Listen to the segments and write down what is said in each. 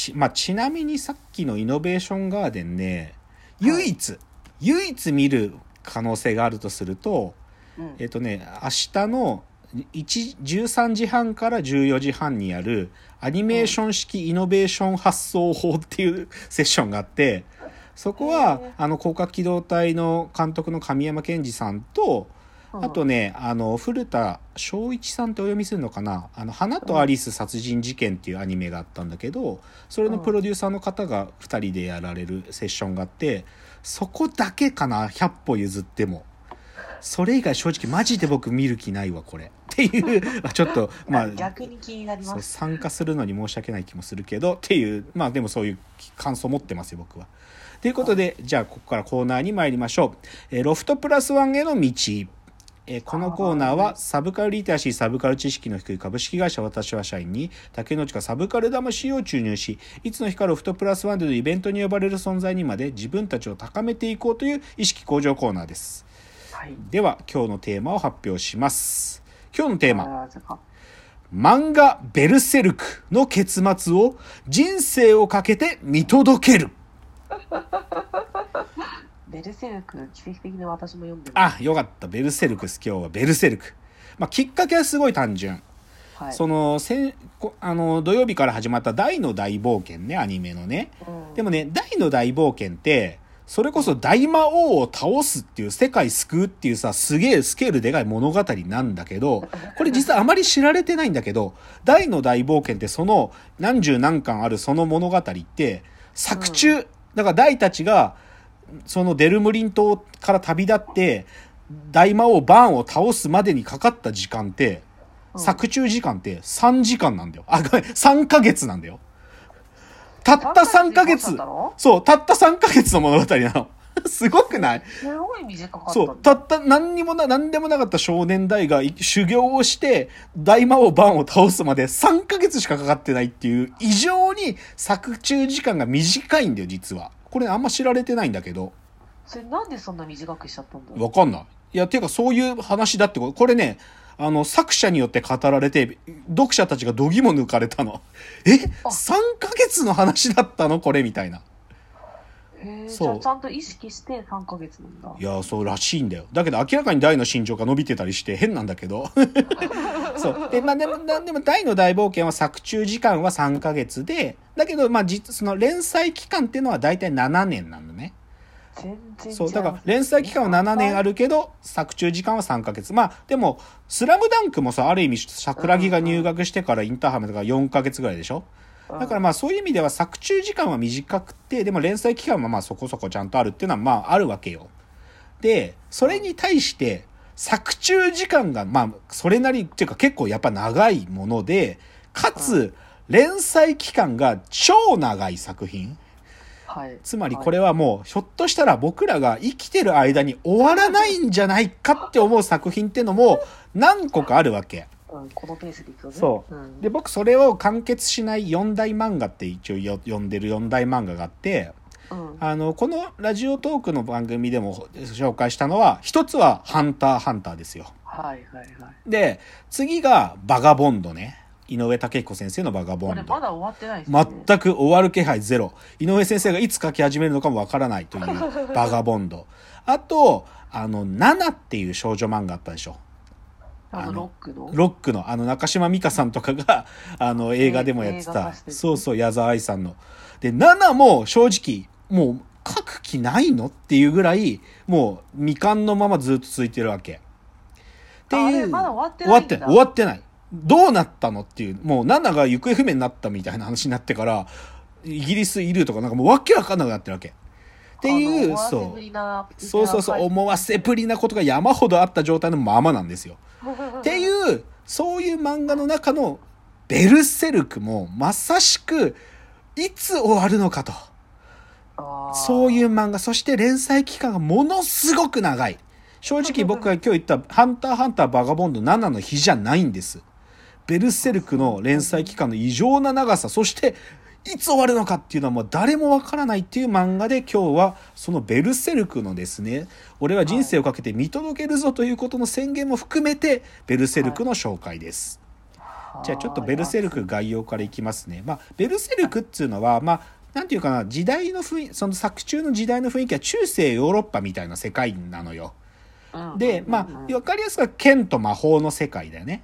ち,、まあ、ちなみにさっきのイノベーションガーデンね唯一、唯一見る可能性があるとすると、うん。えっ、とね明日の1 13時半から14時半にやるアニメーション式イノベーション発想法っていうセッションがあってそこはあの広角機動隊の監督の神山健二さんとうんあとね、あの、古田昭一さんってお読みするのかな？あの、花とアリス殺人事件っていうアニメがあったんだけど、それのプロデューサーの方が2人でやられるセッションがあって、そこだけかな ?100 歩譲っても。それ以外正直マジで僕見る気ないわ、これ。っていう、まあちょっと、まあ、逆に気になります。参加するのに申し訳ない気もするけどっていうまあでもそういう感想を持ってますよ僕は。ということでじゃあここからコーナーに参りましょう。えーロフトプラスワンへの道。えーこのコーナーはサブカルリテラシーサブカル知識の低い株式会社私は社員に竹之内がサブカル魂を注入しいつの日かロフトプラスワンでのイベントに呼ばれる存在にまで自分たちを高めていこうという意識向上コーナーです。はい。では今日のテーマを発表します。今日のテーマ。漫画ベルセルクの結末を人生をかけて見届ける。ベルセルク、奇跡的に私も読んでる。あ、よかった。ベルセルクです。今日はベルセルク。まあ、きっかけはすごい単純。はい。その、先こあの、土曜日から始まった大の大冒険ね、アニメのね。うんでもね、大の大冒険って、それこそ大魔王を倒すっていう世界救うっていうさ、すげえスケールでかい物語なんだけど、これ実はあまり知られてないんだけど、大の大冒険ってその何十何巻あるその物語って、作中、だから大たちが、そのデルムリン島から旅立って、大魔王バーンを倒すまでにかかった時間って、うん作中時間って3時間なんだよ。あ、ごめん、3ヶ月なんだよ。たった3ヶ月3ヶ月だろ、そう、たった3ヶ月の物語なの。すごくない？すごい短かった。そう、たった何にもな、何でもなかった少年大がい修行をして、大魔王バンを倒すまで3ヶ月しかかかってないっていう、異常に作中時間が短いんだよ、実は。これあんま知られてないんだけど。それなんでそんな短くしちゃったんだわかんない。いや、ていうかそういう話だってこと。これね、あの、作者によって語られて、読者たちが度肝抜かれたの。え ?3 ヶ月の話だったの？これ？みたいな。へえ、じそうゃあちゃんと意識して3ヶ月なんだい。や、そうらしいんだよ。だけど明らかに大の身長が伸びてたりして変なんだけど。そう。で、まあでも、なでも大の大冒険は作中時間は3ヶ月で、だけど、まあ実、その連載期間っていうのは大体7年なのね。全然違そう、だから連載期間は7年ある。るけど、作中時間は3ヶ月。まあ、でも、スラムダンクもさ、ある意味、桜木が入学してからインターハイまでが4ヶ月ぐらいでしょだからまあそういう意味では作中時間は短くて、でも連載期間はまあそこそこちゃんとあるっていうのはまああるわけよ。で、それに対して、作中時間がまあそれなりっていうか結構やっぱ長いもので、かつ連載期間が超長い作品。はい。つまりこれはもうひょっとしたら僕らが生きてる間に終わらないんじゃないかって思う作品っていうのも何個かあるわけ。うん、このペースでいくとね。そううん、で僕それを完結しない4大漫画って一応よ読んでる4大漫画があってうん。あのこのラジオトークの番組でも紹介したのは一つは「ハンターハンター」ですよはいはいはい。で次が「バガボンド」ね井上武彦先生の「バガボンドま」だ終わってないね。全く終わる気配ゼロ井上先生がいつ書き始めるのかもわからないという「バガボンド」あとあの「ナナ」っていう少女漫画あったでしょあのロックの？ロックの、あの、中島美嘉さんとかが、あの、映画でもやってた映画化し、てるそうそう、矢沢愛さんの。で、7も正直、もう、書く気ないのっていうぐらい、もう、未完のままずっと続いてるわけ。っていう。まだ終わって終わってない。終わってない。どうなったのっていう、もう、7が行方不明になったみたいな話になってから、イギリスいるとか、なんかもうわけわかんなくなってるわけ。っていう、そ。そうそうそうそう、思わせぶりなことが山ほどあった状態のままなんですよ。っていう、そういう漫画の中のベルセルクもまさしく、いつ終わるのかと。そういうう漫画、そして連載期間がものすごく長い。正直僕が今日言ったハンターハンターバガボンド7の日じゃないんです。ベルセルクの連載期間の異常な長さ、そしていつ終わるのかっていうのはもう誰もわからないっていう漫画で今日はそのベルセルクのですね、俺は人生をかけて見届けるぞということの宣言も含めてベルセルクの紹介です。じゃあちょっとベルセルク概要からいきますね。まあ、ベルセルクっていうのは、まあ、なんていうかな、時代の雰囲気、その作中の時代の雰囲気は中世ヨーロッパみたいな世界なのよ。うんで、まあ、わかりやすくは剣と魔法の世界だよね。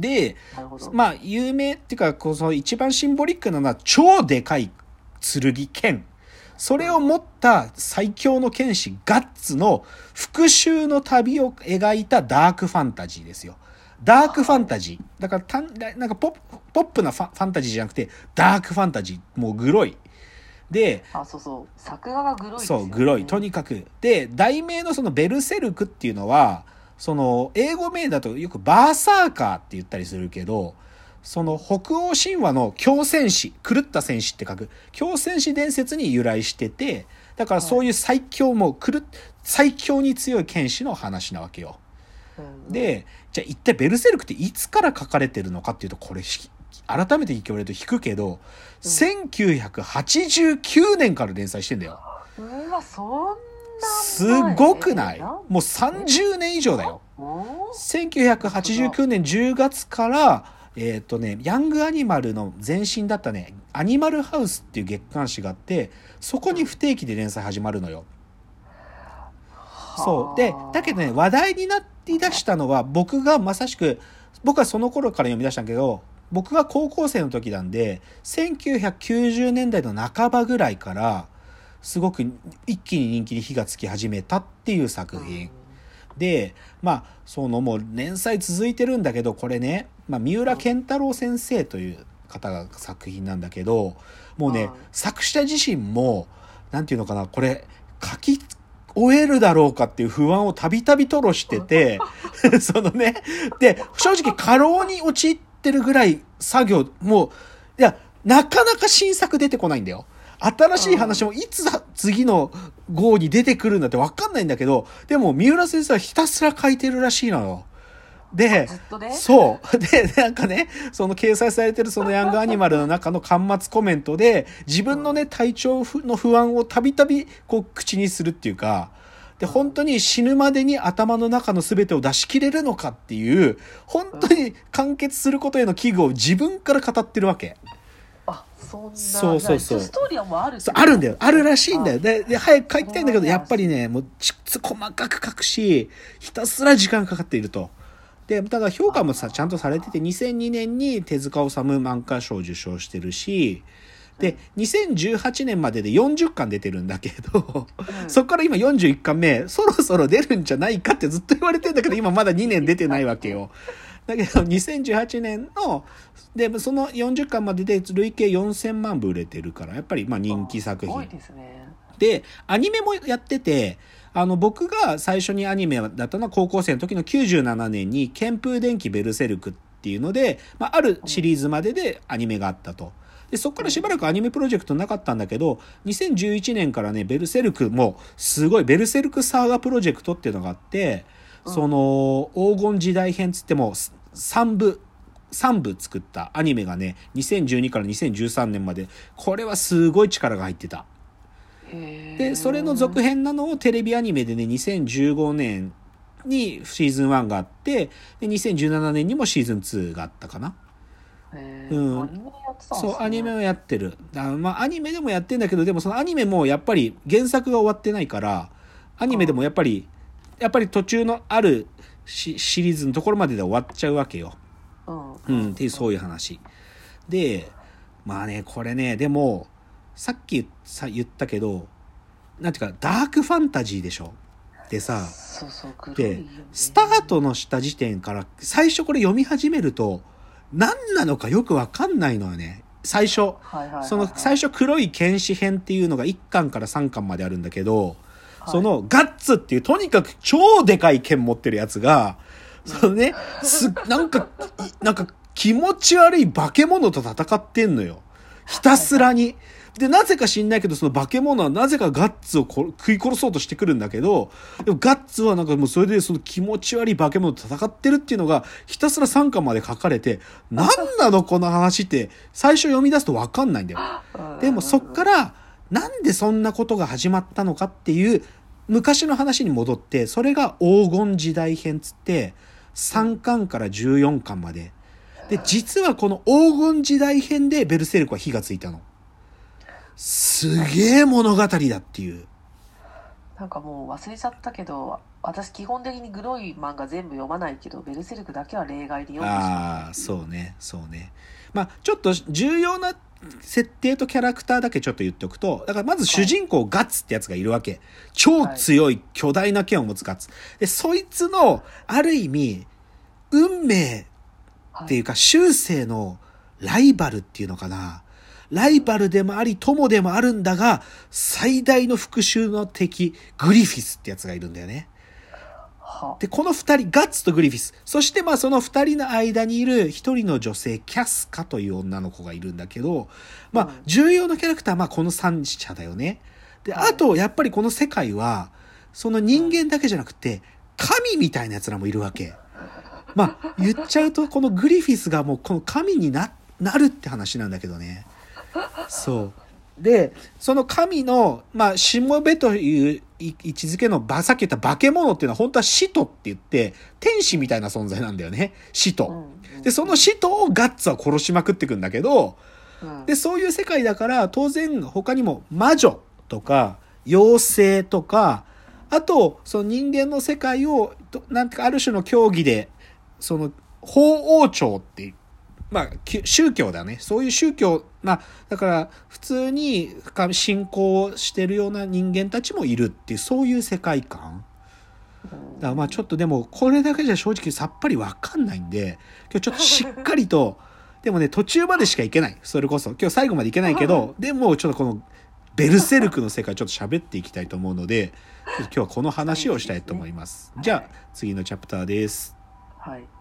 で。まあ、有名っていうか、こうその一番シンボリックなのは、超でかい剣、剣。それを持った最強の剣士、ガッツの復讐の旅を描いたダークファンタジーですよ。ダークファンタジー。だからたん、なんかポップ、なファンタジーじゃなくて、ダークファンタジー。もうグロい。で、あ、そうそう。作画がグロいね。そう、グロい。とにかく。で、題名のそのベルセルクっていうのは、その、英語名だとよくバーサーカーって言ったりするけど、その北欧神話の狂戦士、狂った戦士って書く、狂戦士伝説に由来してて、だからそういう最強も、狂っ最強に強い剣士の話なわけよ。うん、で、じゃあ一体ベルセルクっていつから書かれてるのかっていうと、これ、ひ改めて聞かれると引くけど、1989年から連載してんだよ。うわ、そんなす前。ごくない？えもう30年以上だよ。も1989年10月から、えっ、とね、ヤングアニマルの前身だったね、アニマルハウスっていう月刊誌があって、そこに不定期で連載始まるのよ。うそう。で、だけどね、話題になりだしたのは、僕がまさしく、僕はその頃から読み出したんだけど、僕が高校生の時なんで、1990年代の半ばぐらいから、すごく一気に人気に火がつき始めたっていう作品。で、まあ、そのもう連載続いてるんだけど、これね、まあ、三浦健太郎先生という方が作品なんだけど、もうねうん、作者自身も、なんていうのかな、これ、書き終えるだろうかっていう不安をたびたび吐露してて、そのね、で、正直過労に陥ってるぐらい作業、もう、いや、なかなか新作出てこないんだよ。新しい話もいつだ次の号に出てくるんだってわかんないんだけど、でも三浦先生はひたすら書いてるらしいのよ。でね？そう。で、なんかね、その掲載されてるそのヤングアニマルの中の端末コメントで、自分のね、体調の不安をたびたびこう口にするっていうか、で、本当に死ぬまでに頭の中の全てを出し切れるのかっていう、本当に完結することへの危惧を自分から語ってるわけ。あ、そんな。そうそうそうストーリーはもうあるあるんだよ。あるらしいんだよ。で、で早く書きたいんだけど、やっぱりね、もうちつ細かく書くし、ひたすら時間かかっていると。で、ただ評価もさ、ちゃんとされてて、2002年に手塚治虫漫画賞を受賞してるし、で、2018年までで40巻出てるんだけど、うんそこから今41巻目、そろそろ出るんじゃないかってずっと言われてんだけど、今まだ2年出てないわけよ。だけど、2018年の、で、その40巻までで累計4000万部売れてるから、やっぱりまあ人気作品。ですね。で、アニメもやってて、あの、僕が最初にアニメだったのは高校生の時の97年に、剣風電気ベルセルクっていうので、まあ、あるシリーズまででアニメがあったと。で、そこからしばらくアニメプロジェクトなかったんだけど、2011年からね、ベルセルクも、すごい、ベルセルクサーガプロジェクトっていうのがあって、その、黄金時代編つっても、3部、3部作ったアニメがね、2012から2013年まで、これはすごい力が入ってた。で、それの続編なのをテレビアニメでね、2015年にシーズン1があって、で、2017年にもシーズン2があったかな。うんそう、アニメをやってる。あまあ、アニメでもやってんだけど、でもそのアニメもやっぱり原作が終わってないから、アニメでもやっぱり、やっぱり途中のあるシシリーズのところまでで終わっちゃうわけよ。うん。うん、っていうそういう話。で、まあね、これね、でも、さっきさ言ったけど、なんていうか、ダークファンタジーでしょ？でさ、そうそう、黒いでスタートのした時点から、最初これ読み始めると、何なのかよくわかんないのよね。最初。その最初黒い剣士編っていうのが1巻から3巻まであるんだけど、はいそのガッツっていうとにかく超でかい剣持ってるやつが、そのね、す、なんか、いなんか気持ち悪い化け物と戦ってんのよ。ひたすらに。で、なぜか知んないけど、その化け物はなぜかガッツをこ食い殺そうとしてくるんだけど、でもガッツはなんかもうそれでその気持ち悪い化け物と戦ってるっていうのが、ひたすら3巻まで書かれて、なんなのこの話って、最初読み出すとわかんないんだよ。うんでもそっから、なんでそんなことが始まったのかっていう、昔の話に戻って、それが黄金時代編つって、3巻から14巻まで。で、実はこの黄金時代編でベルセルクは火がついたの。すげえ物語だっていう。なんかもう忘れちゃったけど私基本的にグロい漫画全部読まないけどベルセルクだけは例外で読んでしまああ、そうね、そうね。まあ、ちょっと重要な設定とキャラクターだけちょっと言っておくと、だからまず主人公ガッツってやつがいるわけ。超強い巨大な剣を持つガッツ。で、そいつの、ある意味、運命っていうか、終生のライバルっていうのかな。ライバルでもあり、友でもあるんだが、最大の復讐の敵、グリフィスってやつがいるんだよね。はで、この二人、ガッツとグリフィス。そしてまあその二人の間にいる一人の女性、キャスカという女の子がいるんだけど、まあうん重要なキャラクターはまあこの三者だよね。で、はいあとやっぱりこの世界は、その人間だけじゃなくて、神みたいな奴らもいるわけ。まあ言っちゃうとこのグリフィスがもうこの神にな、なるって話なんだけどね。そう。で、その神の、まあ、しもべというい位置づけのば、さっき言った化け物っていうのは本当は使徒って言って、天使みたいな存在なんだよね。使徒。で、その使徒をガッツは殺しまくってくんだけど、うんで、そういう世界だから、当然他にも魔女とか、妖精とか、あと、その人間の世界を、となんてか、ある種の教義で、その、法王朝っていう、まあ、き宗教だね。そういう宗教、まあ、だから、普通にか信仰してるような人間たちもいるっていう、そういう世界観。だまあちょっとでもこれだけじゃ正直さっぱりわかんないんで今日ちょっとしっかりとでもね途中までしかいけない。それこそ。今日最後までいけないけどでもちょっとこのベルセルクの世界ちょっと喋っていきたいと思うので今日はこの話をしたいと思います。じゃあ次のチャプターです。はい